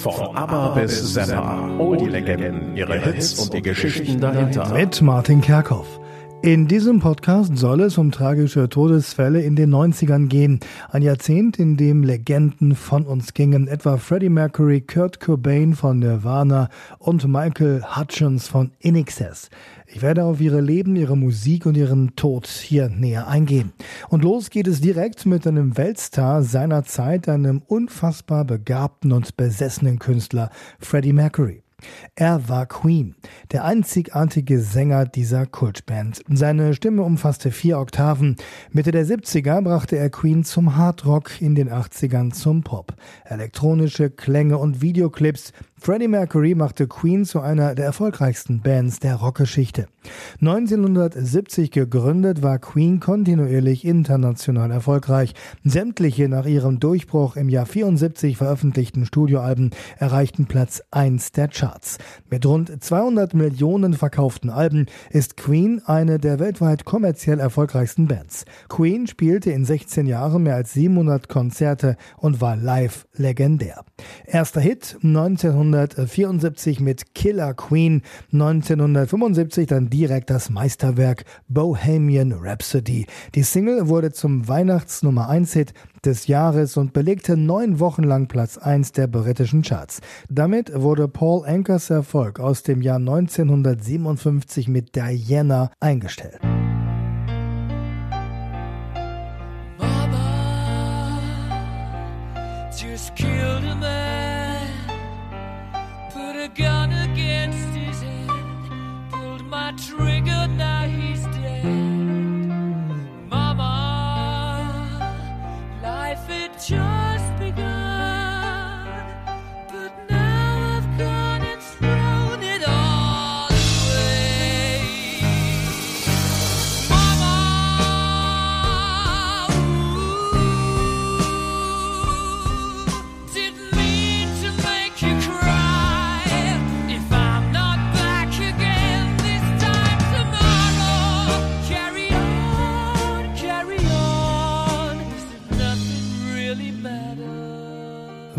Von ABBA bis Zappa, all die Legenden, ihre Hits und die Geschichten dahinter. Mit Martin Kerkhoff. In diesem Podcast soll es um tragische Todesfälle in den 90ern gehen. Ein Jahrzehnt, in dem Legenden von uns gingen, etwa Freddie Mercury, Kurt Cobain von Nirvana und Michael Hutchins von InXS. Ich werde auf ihre Leben, ihre Musik und ihren Tod hier näher eingehen. Und los geht es direkt mit einem Weltstar seiner Zeit, einem unfassbar begabten und besessenen Künstler, Freddie Mercury. Er war Queen, der einzigartige Sänger dieser Kultband. Seine Stimme umfasste vier Oktaven. Mitte der 70er brachte er Queen zum Hardrock, in den 80ern zum Pop. Elektronische Klänge und Videoclips Freddie Mercury machte Queen zu einer der erfolgreichsten Bands der Rockgeschichte. 1970 gegründet war Queen kontinuierlich international erfolgreich. Sämtliche nach ihrem Durchbruch im Jahr 74 veröffentlichten Studioalben erreichten Platz 1 der Charts. Mit rund 200 Millionen verkauften Alben ist Queen eine der weltweit kommerziell erfolgreichsten Bands. Queen spielte in 16 Jahren mehr als 700 Konzerte und war live legendär. Erster Hit 19 1974 mit Killer Queen, 1975 dann direkt das Meisterwerk Bohemian Rhapsody. Die Single wurde zum Weihnachts-Nummer 1 Hit des Jahres und belegte neun Wochen lang Platz 1 der britischen Charts. Damit wurde Paul Ankers Erfolg aus dem Jahr 1957 mit Diana eingestellt. gonna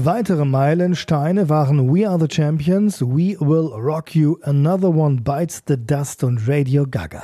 Weitere Meilensteine waren We Are the Champions, We Will Rock You, Another One Bites the Dust und Radio Gaga.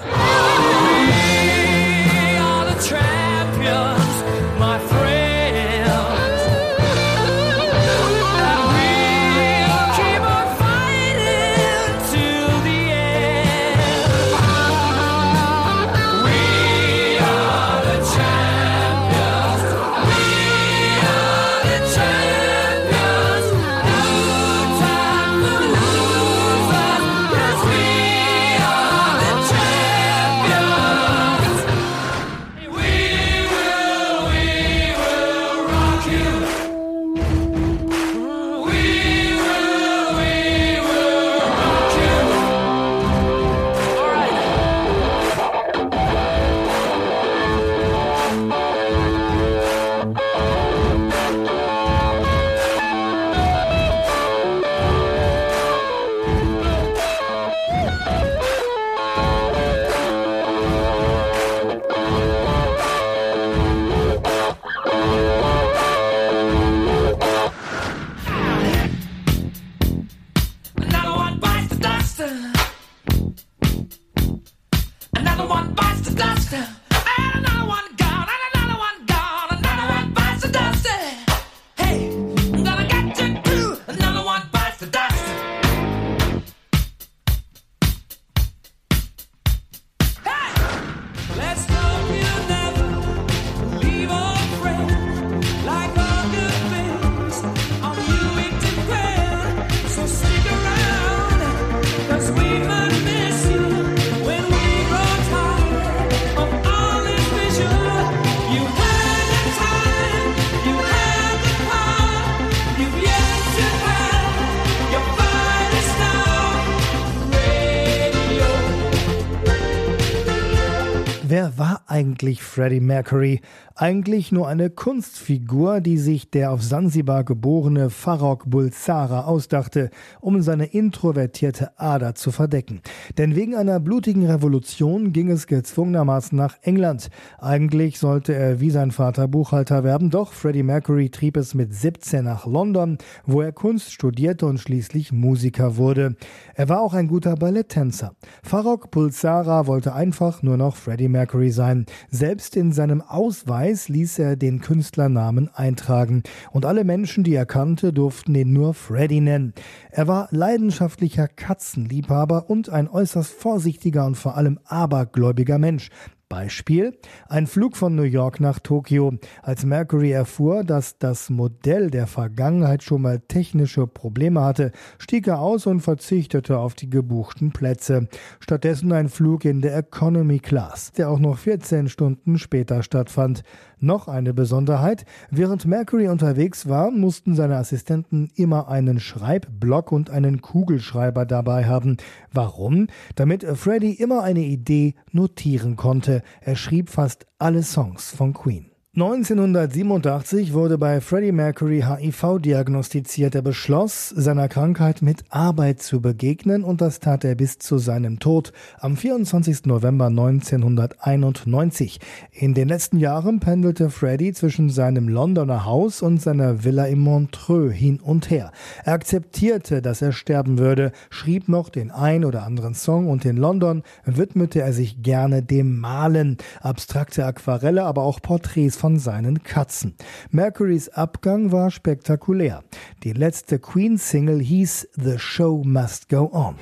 Wer war eigentlich Freddie Mercury? Eigentlich nur eine Kunstfigur, die sich der auf Sansibar geborene Farrokh Bulsara ausdachte, um seine introvertierte Ader zu verdecken. Denn wegen einer blutigen Revolution ging es gezwungenermaßen nach England. Eigentlich sollte er wie sein Vater Buchhalter werden, doch Freddie Mercury trieb es mit 17 nach London, wo er Kunst studierte und schließlich Musiker wurde. Er war auch ein guter Balletttänzer. Farrokh Bulsara wollte einfach nur noch Freddie Mercury sein. Selbst in seinem Ausweis ließ er den Künstlernamen eintragen und alle Menschen, die er kannte, durften ihn nur Freddy nennen. Er war leidenschaftlicher Katzenliebhaber und ein äußerst vorsichtiger und vor allem abergläubiger Mensch. Beispiel ein Flug von New York nach Tokio. Als Mercury erfuhr, dass das Modell der Vergangenheit schon mal technische Probleme hatte, stieg er aus und verzichtete auf die gebuchten Plätze. Stattdessen ein Flug in der Economy Class, der auch noch 14 Stunden später stattfand. Noch eine Besonderheit, während Mercury unterwegs war, mussten seine Assistenten immer einen Schreibblock und einen Kugelschreiber dabei haben. Warum? Damit Freddy immer eine Idee notieren konnte. Er schrieb fast alle Songs von Queen. 1987 wurde bei Freddie Mercury HIV diagnostiziert. Er beschloss, seiner Krankheit mit Arbeit zu begegnen und das tat er bis zu seinem Tod am 24. November 1991. In den letzten Jahren pendelte Freddie zwischen seinem Londoner Haus und seiner Villa in Montreux hin und her. Er akzeptierte, dass er sterben würde, schrieb noch den ein oder anderen Song und in London widmete er sich gerne dem Malen, abstrakte Aquarelle, aber auch Porträts von von seinen Katzen. Mercurys Abgang war spektakulär. Die letzte Queen-Single hieß The Show Must Go On.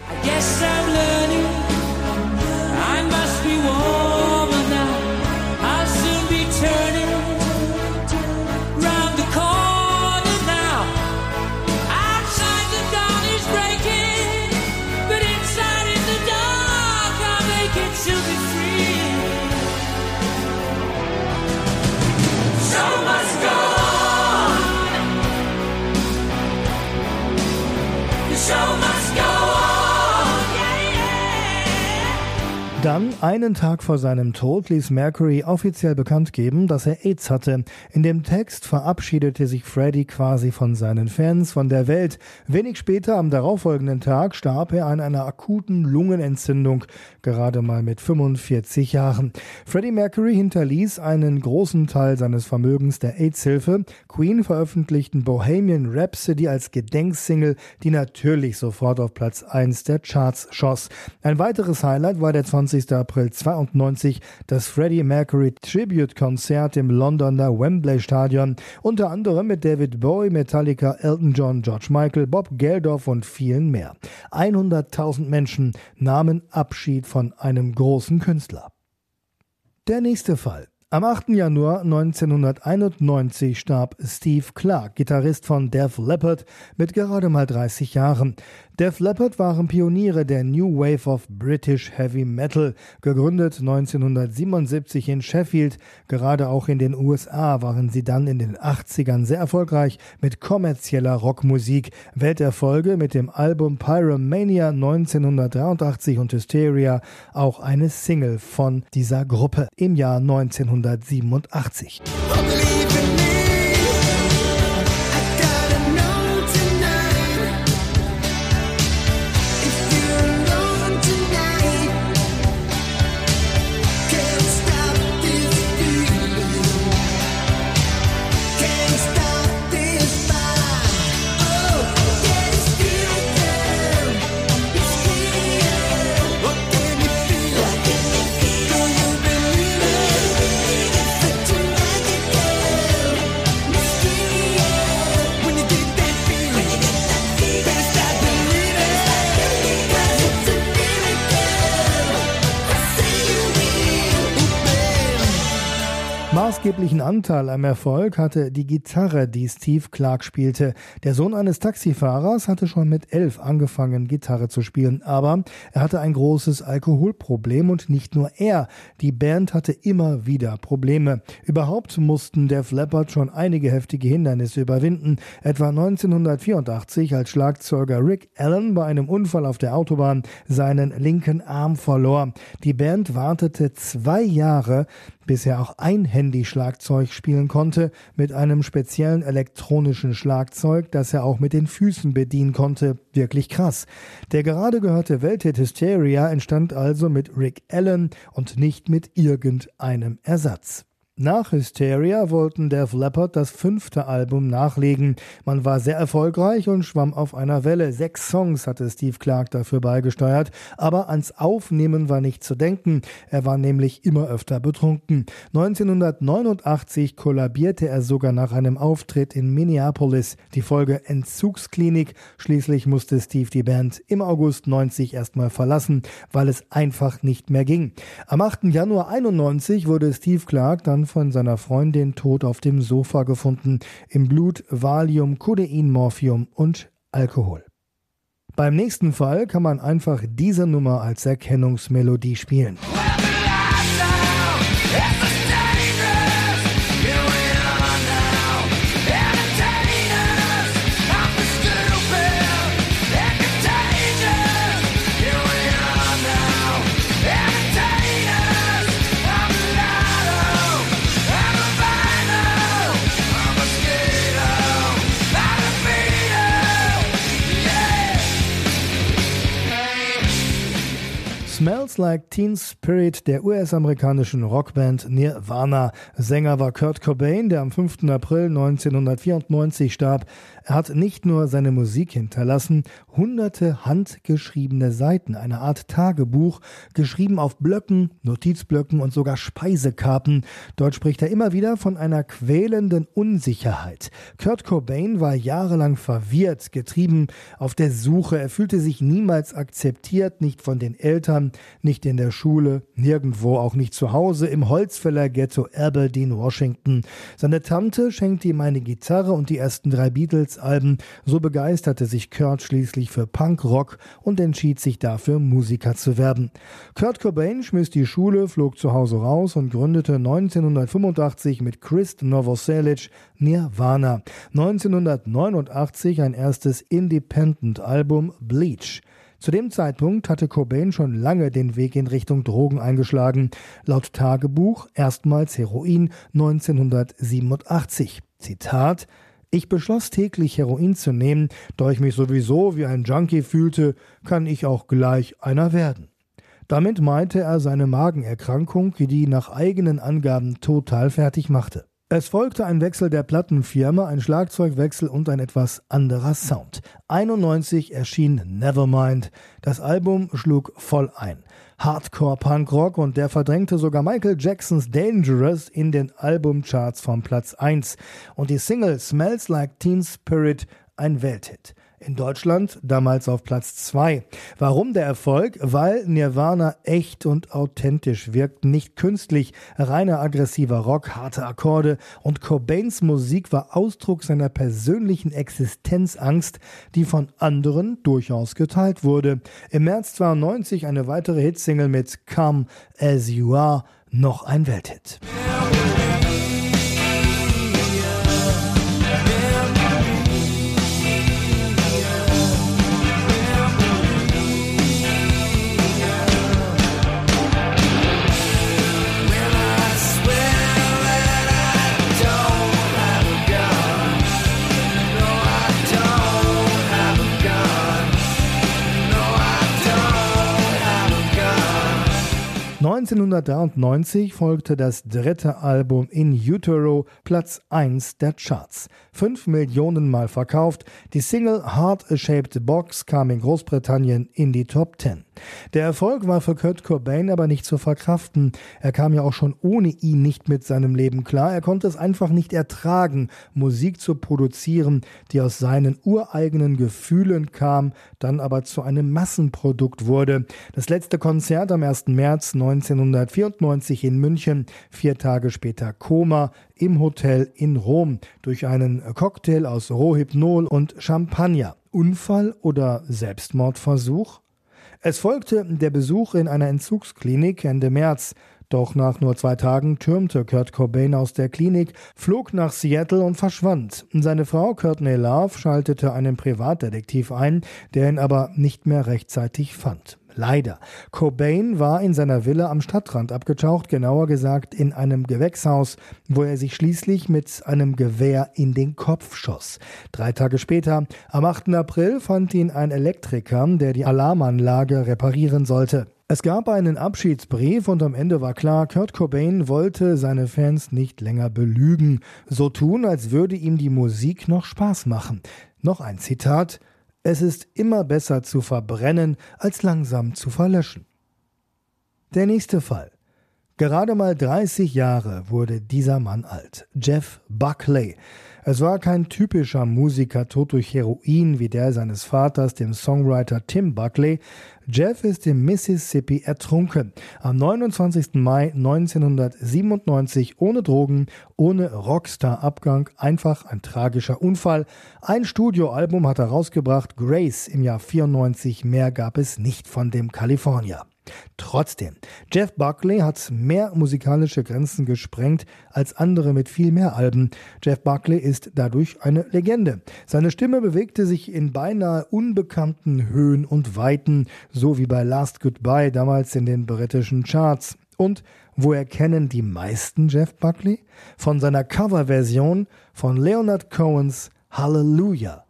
Dann, einen Tag vor seinem Tod, ließ Mercury offiziell bekannt geben, dass er AIDS hatte. In dem Text verabschiedete sich Freddie quasi von seinen Fans, von der Welt. Wenig später, am darauffolgenden Tag, starb er an einer akuten Lungenentzündung, gerade mal mit 45 Jahren. Freddie Mercury hinterließ einen großen Teil seines Vermögens der AIDS-Hilfe. Queen veröffentlichten Bohemian Rhapsody als Gedenksingle, die natürlich sofort auf Platz 1 der Charts schoss. Ein weiteres Highlight war der 20 20. April 92 das Freddie Mercury Tribute Konzert im Londoner Wembley Stadion, unter anderem mit David Bowie, Metallica, Elton John, George Michael, Bob Geldof und vielen mehr. 100.000 Menschen nahmen Abschied von einem großen Künstler. Der nächste Fall. Am 8. Januar 1991 starb Steve Clark, Gitarrist von Def Leppard, mit gerade mal 30 Jahren. Def Leppard waren Pioniere der New Wave of British Heavy Metal, gegründet 1977 in Sheffield. Gerade auch in den USA waren sie dann in den 80ern sehr erfolgreich mit kommerzieller Rockmusik. Welterfolge mit dem Album Pyromania 1983 und Hysteria, auch eine Single von dieser Gruppe im Jahr 1987. Maßgeblichen Anteil am Erfolg hatte die Gitarre, die Steve Clark spielte. Der Sohn eines Taxifahrers hatte schon mit elf angefangen, Gitarre zu spielen, aber er hatte ein großes Alkoholproblem und nicht nur er. Die Band hatte immer wieder Probleme. Überhaupt mussten der Leppard schon einige heftige Hindernisse überwinden. Etwa 1984, als Schlagzeuger Rick Allen bei einem Unfall auf der Autobahn seinen linken Arm verlor. Die Band wartete zwei Jahre, bis er auch einhändig Schlagzeug spielen konnte, mit einem speziellen elektronischen Schlagzeug, das er auch mit den Füßen bedienen konnte. Wirklich krass. Der gerade gehörte Welthit Hysteria entstand also mit Rick Allen und nicht mit irgendeinem Ersatz. Nach Hysteria wollten Def Leppard das fünfte Album nachlegen. Man war sehr erfolgreich und schwamm auf einer Welle. Sechs Songs hatte Steve Clark dafür beigesteuert, aber ans Aufnehmen war nicht zu denken. Er war nämlich immer öfter betrunken. 1989 kollabierte er sogar nach einem Auftritt in Minneapolis. Die Folge Entzugsklinik. Schließlich musste Steve die Band im August 90 erstmal verlassen, weil es einfach nicht mehr ging. Am 8. Januar 91 wurde Steve Clark dann von seiner Freundin tot auf dem Sofa gefunden. Im Blut Valium, Codein, Morphium und Alkohol. Beim nächsten Fall kann man einfach diese Nummer als Erkennungsmelodie spielen. Smells Like Teen Spirit der US-amerikanischen Rockband Nirvana. Sänger war Kurt Cobain, der am 5. April 1994 starb. Er hat nicht nur seine Musik hinterlassen, hunderte handgeschriebene Seiten, eine Art Tagebuch, geschrieben auf Blöcken, Notizblöcken und sogar Speisekarten. Dort spricht er immer wieder von einer quälenden Unsicherheit. Kurt Cobain war jahrelang verwirrt, getrieben auf der Suche. Er fühlte sich niemals akzeptiert, nicht von den Eltern, nicht in der Schule, nirgendwo, auch nicht zu Hause, im Holzfäller-Ghetto Aberdeen, Washington. Seine Tante schenkte ihm eine Gitarre und die ersten drei Beatles-Alben. So begeisterte sich Kurt schließlich für Punkrock und entschied sich dafür, Musiker zu werden. Kurt Cobain schmiss die Schule, flog zu Hause raus und gründete 1985 mit Chris Novoselic Nirvana. 1989 ein erstes Independent-Album Bleach. Zu dem Zeitpunkt hatte Cobain schon lange den Weg in Richtung Drogen eingeschlagen. Laut Tagebuch erstmals Heroin 1987. Zitat ich beschloss täglich Heroin zu nehmen, da ich mich sowieso wie ein Junkie fühlte, kann ich auch gleich einer werden. Damit meinte er seine Magenerkrankung, die nach eigenen Angaben total fertig machte. Es folgte ein Wechsel der Plattenfirma, ein Schlagzeugwechsel und ein etwas anderer Sound. 91 erschien Nevermind. Das Album schlug voll ein. Hardcore Punkrock und der verdrängte sogar Michael Jacksons Dangerous in den Albumcharts vom Platz 1 und die Single Smells Like Teen Spirit ein Welthit. In Deutschland damals auf Platz 2. Warum der Erfolg? Weil Nirvana echt und authentisch wirkt, nicht künstlich, reiner aggressiver Rock, harte Akkorde und Cobains Musik war Ausdruck seiner persönlichen Existenzangst, die von anderen durchaus geteilt wurde. Im März 92 eine weitere Hitsingle mit Come As You Are, noch ein Welthit. 1993 folgte das dritte Album In Utero, Platz 1 der Charts. Fünf Millionen Mal verkauft, die Single Heart A Shaped Box kam in Großbritannien in die Top 10. Der Erfolg war für Kurt Cobain aber nicht zu verkraften. Er kam ja auch schon ohne ihn nicht mit seinem Leben klar. Er konnte es einfach nicht ertragen, Musik zu produzieren, die aus seinen ureigenen Gefühlen kam, dann aber zu einem Massenprodukt wurde. Das letzte Konzert am 1. März 1994 in München, vier Tage später Koma im Hotel in Rom durch einen Cocktail aus Rohypnol und Champagner. Unfall oder Selbstmordversuch? Es folgte der Besuch in einer Entzugsklinik Ende März. Doch nach nur zwei Tagen türmte Kurt Cobain aus der Klinik, flog nach Seattle und verschwand. Seine Frau Courtney Love schaltete einen Privatdetektiv ein, der ihn aber nicht mehr rechtzeitig fand. Leider. Cobain war in seiner Villa am Stadtrand abgetaucht, genauer gesagt in einem Gewächshaus, wo er sich schließlich mit einem Gewehr in den Kopf schoss. Drei Tage später, am 8. April, fand ihn ein Elektriker, der die Alarmanlage reparieren sollte. Es gab einen Abschiedsbrief und am Ende war klar, Kurt Cobain wollte seine Fans nicht länger belügen, so tun, als würde ihm die Musik noch Spaß machen. Noch ein Zitat es ist immer besser zu verbrennen, als langsam zu verlöschen. Der nächste Fall. Gerade mal 30 Jahre wurde dieser Mann alt. Jeff Buckley. Es war kein typischer Musiker tot durch Heroin wie der seines Vaters, dem Songwriter Tim Buckley. Jeff ist im Mississippi ertrunken. Am 29. Mai 1997 ohne Drogen, ohne Rockstar-Abgang, einfach ein tragischer Unfall. Ein Studioalbum hat er rausgebracht, Grace im Jahr 94, mehr gab es nicht von dem Kalifornier. Trotzdem, Jeff Buckley hat mehr musikalische Grenzen gesprengt als andere mit viel mehr Alben. Jeff Buckley ist dadurch eine Legende. Seine Stimme bewegte sich in beinahe unbekannten Höhen und Weiten, so wie bei Last Goodbye damals in den britischen Charts. Und woher kennen die meisten Jeff Buckley? Von seiner Coverversion von Leonard Cohens Hallelujah.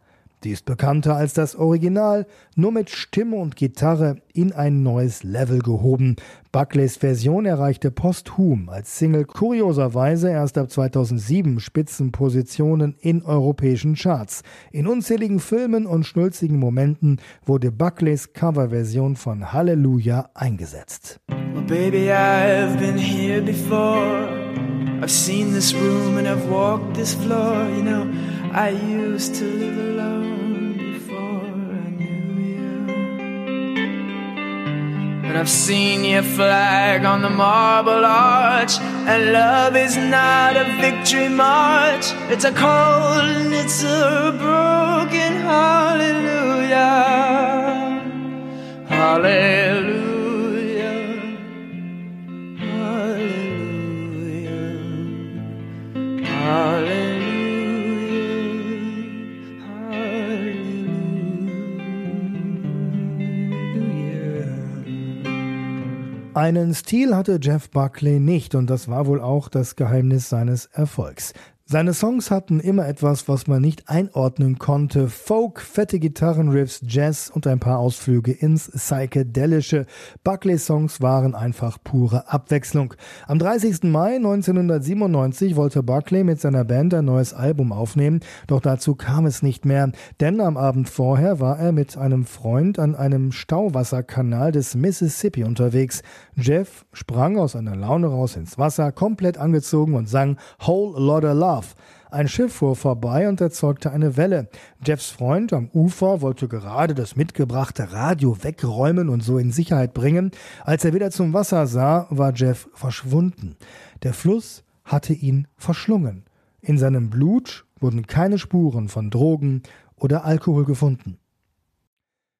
Die ist bekannter als das Original, nur mit Stimme und Gitarre in ein neues Level gehoben. Buckleys Version erreichte posthum als Single kurioserweise erst ab 2007 Spitzenpositionen in europäischen Charts. In unzähligen Filmen und schnulzigen Momenten wurde Buckleys Coverversion von Halleluja eingesetzt. Well, baby, I've been here before. I've seen this room and I've walked this floor. You know, I used to live alone. And I've seen your flag on the marble arch. And love is not a victory march, it's a cold and it's a broken hallelujah. Hallelujah. Hallelujah. Einen Stil hatte Jeff Buckley nicht und das war wohl auch das Geheimnis seines Erfolgs. Seine Songs hatten immer etwas, was man nicht einordnen konnte. Folk, fette Gitarrenriffs, Jazz und ein paar Ausflüge ins Psychedelische. Buckley-Songs waren einfach pure Abwechslung. Am 30. Mai 1997 wollte Buckley mit seiner Band ein neues Album aufnehmen, doch dazu kam es nicht mehr, denn am Abend vorher war er mit einem Freund an einem Stauwasserkanal des Mississippi unterwegs. Jeff sprang aus einer Laune raus ins Wasser, komplett angezogen und sang Whole Lotta Love Love. Ein Schiff fuhr vorbei und erzeugte eine Welle. Jeffs Freund am Ufer wollte gerade das mitgebrachte Radio wegräumen und so in Sicherheit bringen. Als er wieder zum Wasser sah, war Jeff verschwunden. Der Fluss hatte ihn verschlungen. In seinem Blut wurden keine Spuren von Drogen oder Alkohol gefunden.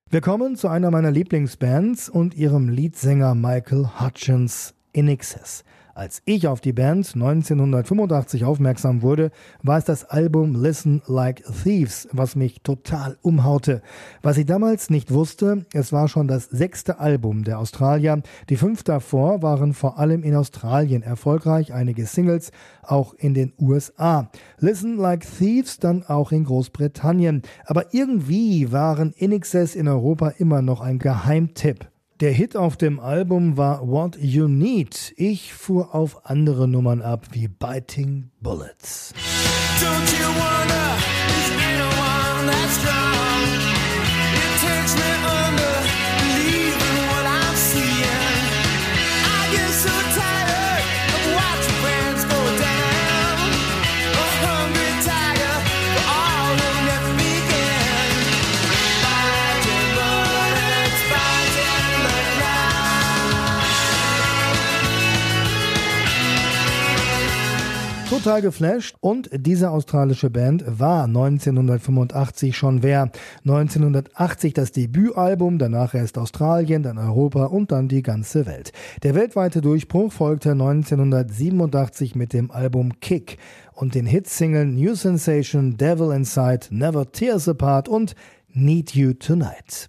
Wir kommen zu einer meiner Lieblingsbands und ihrem Leadsänger Michael Hutchins in Excess. Als ich auf die Band 1985 aufmerksam wurde, war es das Album Listen Like Thieves, was mich total umhaute. Was ich damals nicht wusste, es war schon das sechste Album der Australier. Die fünf davor waren vor allem in Australien erfolgreich, einige Singles auch in den USA. Listen Like Thieves dann auch in Großbritannien. Aber irgendwie waren In in Europa immer noch ein Geheimtipp. Der Hit auf dem Album war What You Need. Ich fuhr auf andere Nummern ab wie Biting Bullets. Don't Total geflasht und diese australische Band war 1985 schon wer. 1980 das Debütalbum, danach erst Australien, dann Europa und dann die ganze Welt. Der weltweite Durchbruch folgte 1987 mit dem Album Kick und den Hitsingeln New Sensation, Devil Inside, Never Tears Apart und Need You Tonight.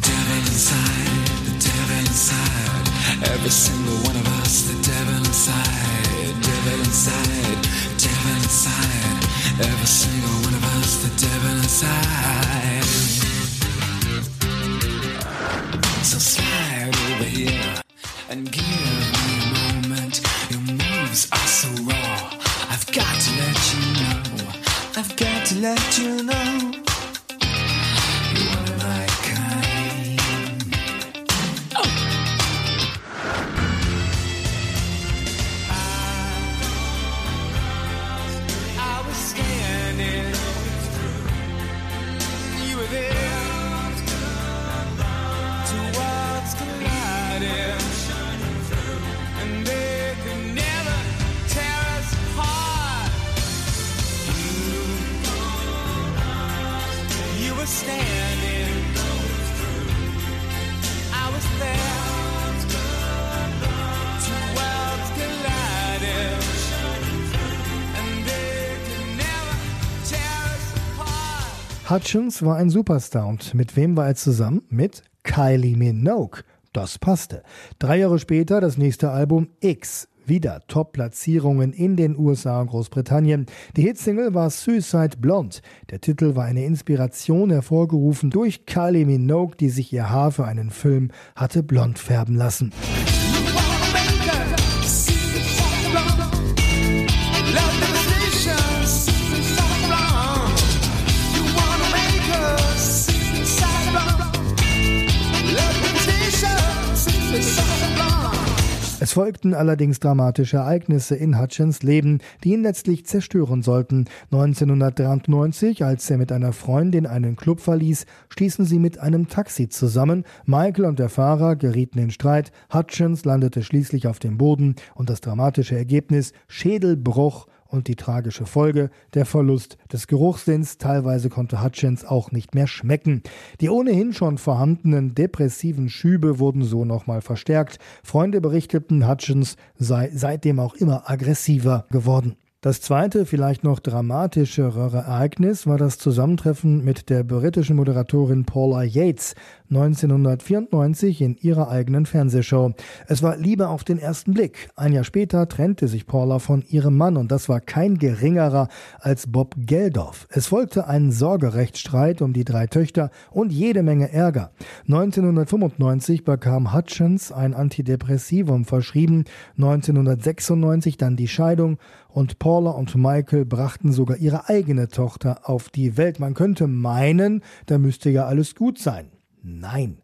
Devil inside, devil inside, inside, devil inside, devil inside, every single one of us, the devil inside. So slide over here and give me a moment. Your moves are so raw. I've got to let you know. I've got to let you know. Hutchins war ein Superstar und mit wem war er zusammen? Mit Kylie Minogue. Das passte. Drei Jahre später das nächste Album X. Wieder Top-Platzierungen in den USA und Großbritannien. Die Hitsingle war Suicide Blonde. Der Titel war eine Inspiration hervorgerufen durch Kylie Minogue, die sich ihr Haar für einen Film hatte blond färben lassen. Es folgten allerdings dramatische Ereignisse in Hutchins Leben, die ihn letztlich zerstören sollten. 1993, als er mit einer Freundin einen Club verließ, stießen sie mit einem Taxi zusammen. Michael und der Fahrer gerieten in Streit. Hutchins landete schließlich auf dem Boden und das dramatische Ergebnis Schädelbruch und die tragische Folge, der Verlust des Geruchssinns. Teilweise konnte Hutchins auch nicht mehr schmecken. Die ohnehin schon vorhandenen depressiven Schübe wurden so nochmal verstärkt. Freunde berichteten, Hutchins sei seitdem auch immer aggressiver geworden. Das zweite, vielleicht noch dramatischere Ereignis war das Zusammentreffen mit der britischen Moderatorin Paula Yates 1994 in ihrer eigenen Fernsehshow. Es war Liebe auf den ersten Blick. Ein Jahr später trennte sich Paula von ihrem Mann und das war kein geringerer als Bob Geldof. Es folgte ein Sorgerechtsstreit um die drei Töchter und jede Menge Ärger. 1995 bekam Hutchins ein Antidepressivum verschrieben, 1996 dann die Scheidung und Paula und Michael brachten sogar ihre eigene Tochter auf die Welt. Man könnte meinen, da müsste ja alles gut sein. Nein.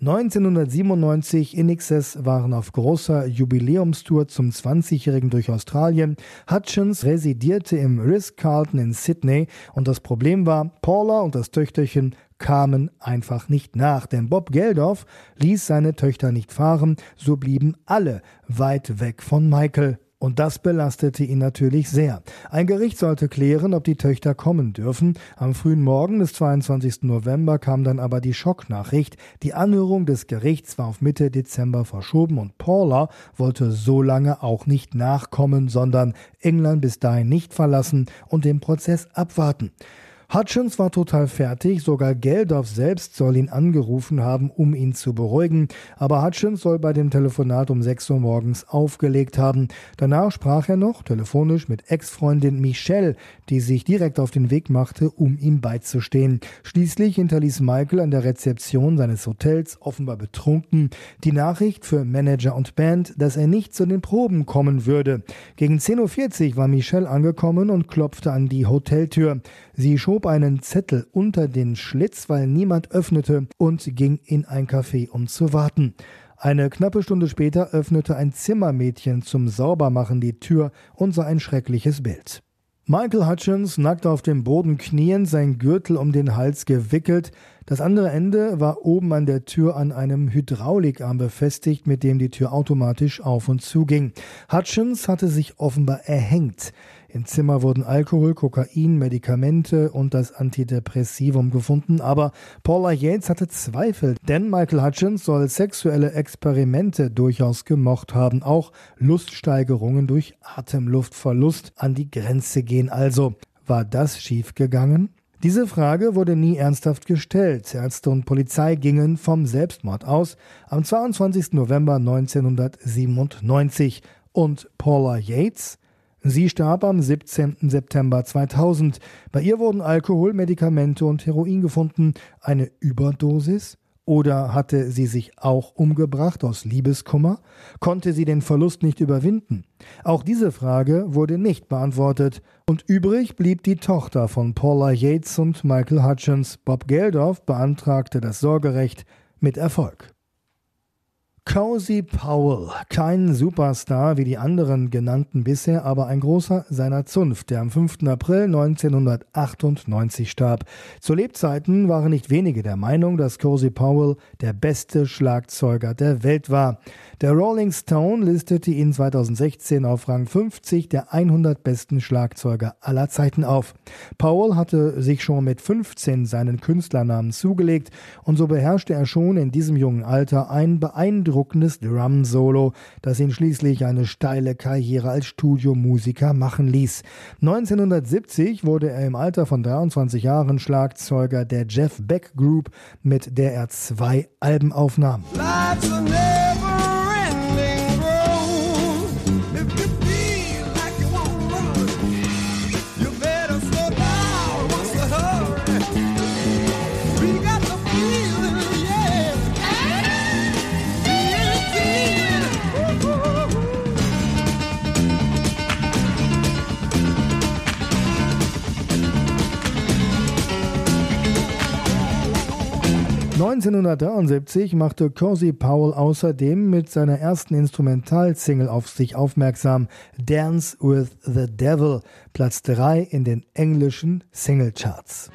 1997 Inixes waren auf großer Jubiläumstour zum 20-Jährigen durch Australien. Hutchins residierte im Ritz-Carlton in Sydney und das Problem war, Paula und das Töchterchen kamen einfach nicht nach, denn Bob Geldof ließ seine Töchter nicht fahren, so blieben alle weit weg von Michael. Und das belastete ihn natürlich sehr. Ein Gericht sollte klären, ob die Töchter kommen dürfen. Am frühen Morgen des 22. November kam dann aber die Schocknachricht. Die Anhörung des Gerichts war auf Mitte Dezember verschoben und Paula wollte so lange auch nicht nachkommen, sondern England bis dahin nicht verlassen und den Prozess abwarten. Hutchins war total fertig, sogar Geldorf selbst soll ihn angerufen haben, um ihn zu beruhigen, aber Hutchins soll bei dem Telefonat um 6 Uhr morgens aufgelegt haben. Danach sprach er noch telefonisch mit Ex-Freundin Michelle, die sich direkt auf den Weg machte, um ihm beizustehen. Schließlich hinterließ Michael an der Rezeption seines Hotels, offenbar betrunken, die Nachricht für Manager und Band, dass er nicht zu den Proben kommen würde. Gegen 10.40 Uhr war Michelle angekommen und klopfte an die Hoteltür. Sie schob einen Zettel unter den Schlitz, weil niemand öffnete, und ging in ein Café, um zu warten. Eine knappe Stunde später öffnete ein Zimmermädchen zum Saubermachen die Tür und sah ein schreckliches Bild. Michael Hutchins nackt auf dem Boden kniend, sein Gürtel um den Hals gewickelt. Das andere Ende war oben an der Tür an einem Hydraulikarm befestigt, mit dem die Tür automatisch auf und zuging. Hutchins hatte sich offenbar erhängt. Im Zimmer wurden Alkohol, Kokain, Medikamente und das Antidepressivum gefunden, aber Paula Yates hatte Zweifel, denn Michael Hutchins soll sexuelle Experimente durchaus gemocht haben, auch Luststeigerungen durch Atemluftverlust an die Grenze gehen also. War das schiefgegangen? Diese Frage wurde nie ernsthaft gestellt. Ärzte und Polizei gingen vom Selbstmord aus am 22. November 1997. Und Paula Yates? Sie starb am 17. September 2000. Bei ihr wurden Alkohol, Medikamente und Heroin gefunden. Eine Überdosis? Oder hatte sie sich auch umgebracht aus Liebeskummer? Konnte sie den Verlust nicht überwinden? Auch diese Frage wurde nicht beantwortet. Und übrig blieb die Tochter von Paula Yates und Michael Hutchins. Bob Geldof beantragte das Sorgerecht mit Erfolg. Cozy Powell, kein Superstar wie die anderen genannten bisher, aber ein großer seiner Zunft, der am 5. April 1998 starb. Zu Lebzeiten waren nicht wenige der Meinung, dass Cozy Powell der beste Schlagzeuger der Welt war. Der Rolling Stone listete ihn 2016 auf Rang 50 der 100 besten Schlagzeuger aller Zeiten auf. Powell hatte sich schon mit 15 seinen Künstlernamen zugelegt und so beherrschte er schon in diesem jungen Alter ein beeindruckendes beeindruckendes Drum-Solo, das ihn schließlich eine steile Karriere als Studiomusiker machen ließ. 1970 wurde er im Alter von 23 Jahren Schlagzeuger der Jeff Beck Group, mit der er zwei Alben aufnahm. ...1973 machte Cozy Powell außerdem mit seiner ersten Instrumentalsingle auf sich aufmerksam, Dance with the Devil, Platz 3 in den englischen Singlecharts.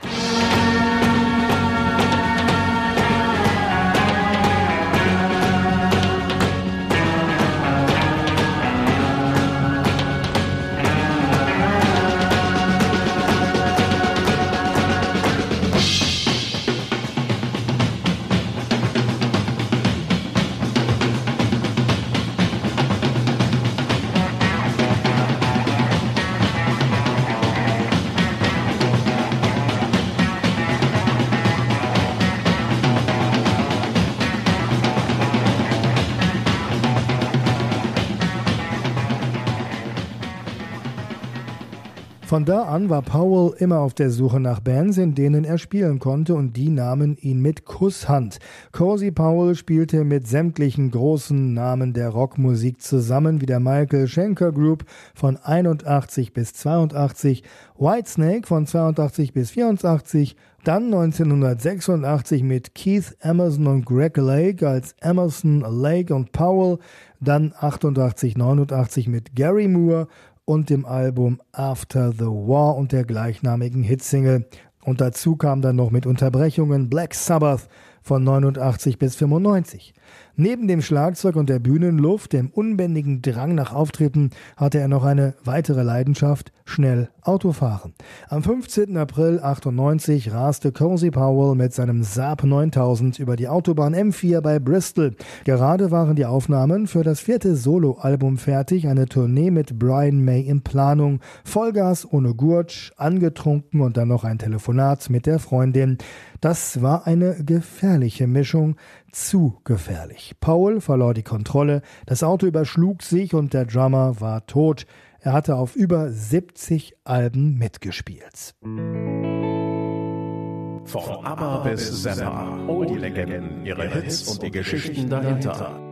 'Von da an war Powell immer auf der Suche nach Bands, in denen er spielen konnte, und die nahmen ihn mit Kusshand. Cozy Powell spielte mit sämtlichen großen Namen der Rockmusik zusammen, wie der Michael Schenker Group von 81 bis 82, Whitesnake von 82 bis 84, dann 1986 mit Keith Emerson und Greg Lake als Emerson, Lake und Powell, dann 88, 89 mit Gary Moore und dem Album After the War und der gleichnamigen Hitsingle. Und dazu kam dann noch mit Unterbrechungen Black Sabbath von 89 bis 95. Neben dem Schlagzeug und der Bühnenluft, dem unbändigen Drang nach Auftritten, hatte er noch eine weitere Leidenschaft, schnell Autofahren. Am 15. April 98 raste Cozy Powell mit seinem Saab 9000 über die Autobahn M4 bei Bristol. Gerade waren die Aufnahmen für das vierte Soloalbum fertig, eine Tournee mit Brian May in Planung, Vollgas ohne Gurtsch, angetrunken und dann noch ein Telefonat mit der Freundin. Das war eine gefährliche Mischung, zu gefährlich. Paul verlor die Kontrolle, das Auto überschlug sich und der Drummer war tot. Er hatte auf über 70 Alben mitgespielt. Von ABBA bis Zappa, all die Legenden, ihre Hits und die Geschichten dahinter.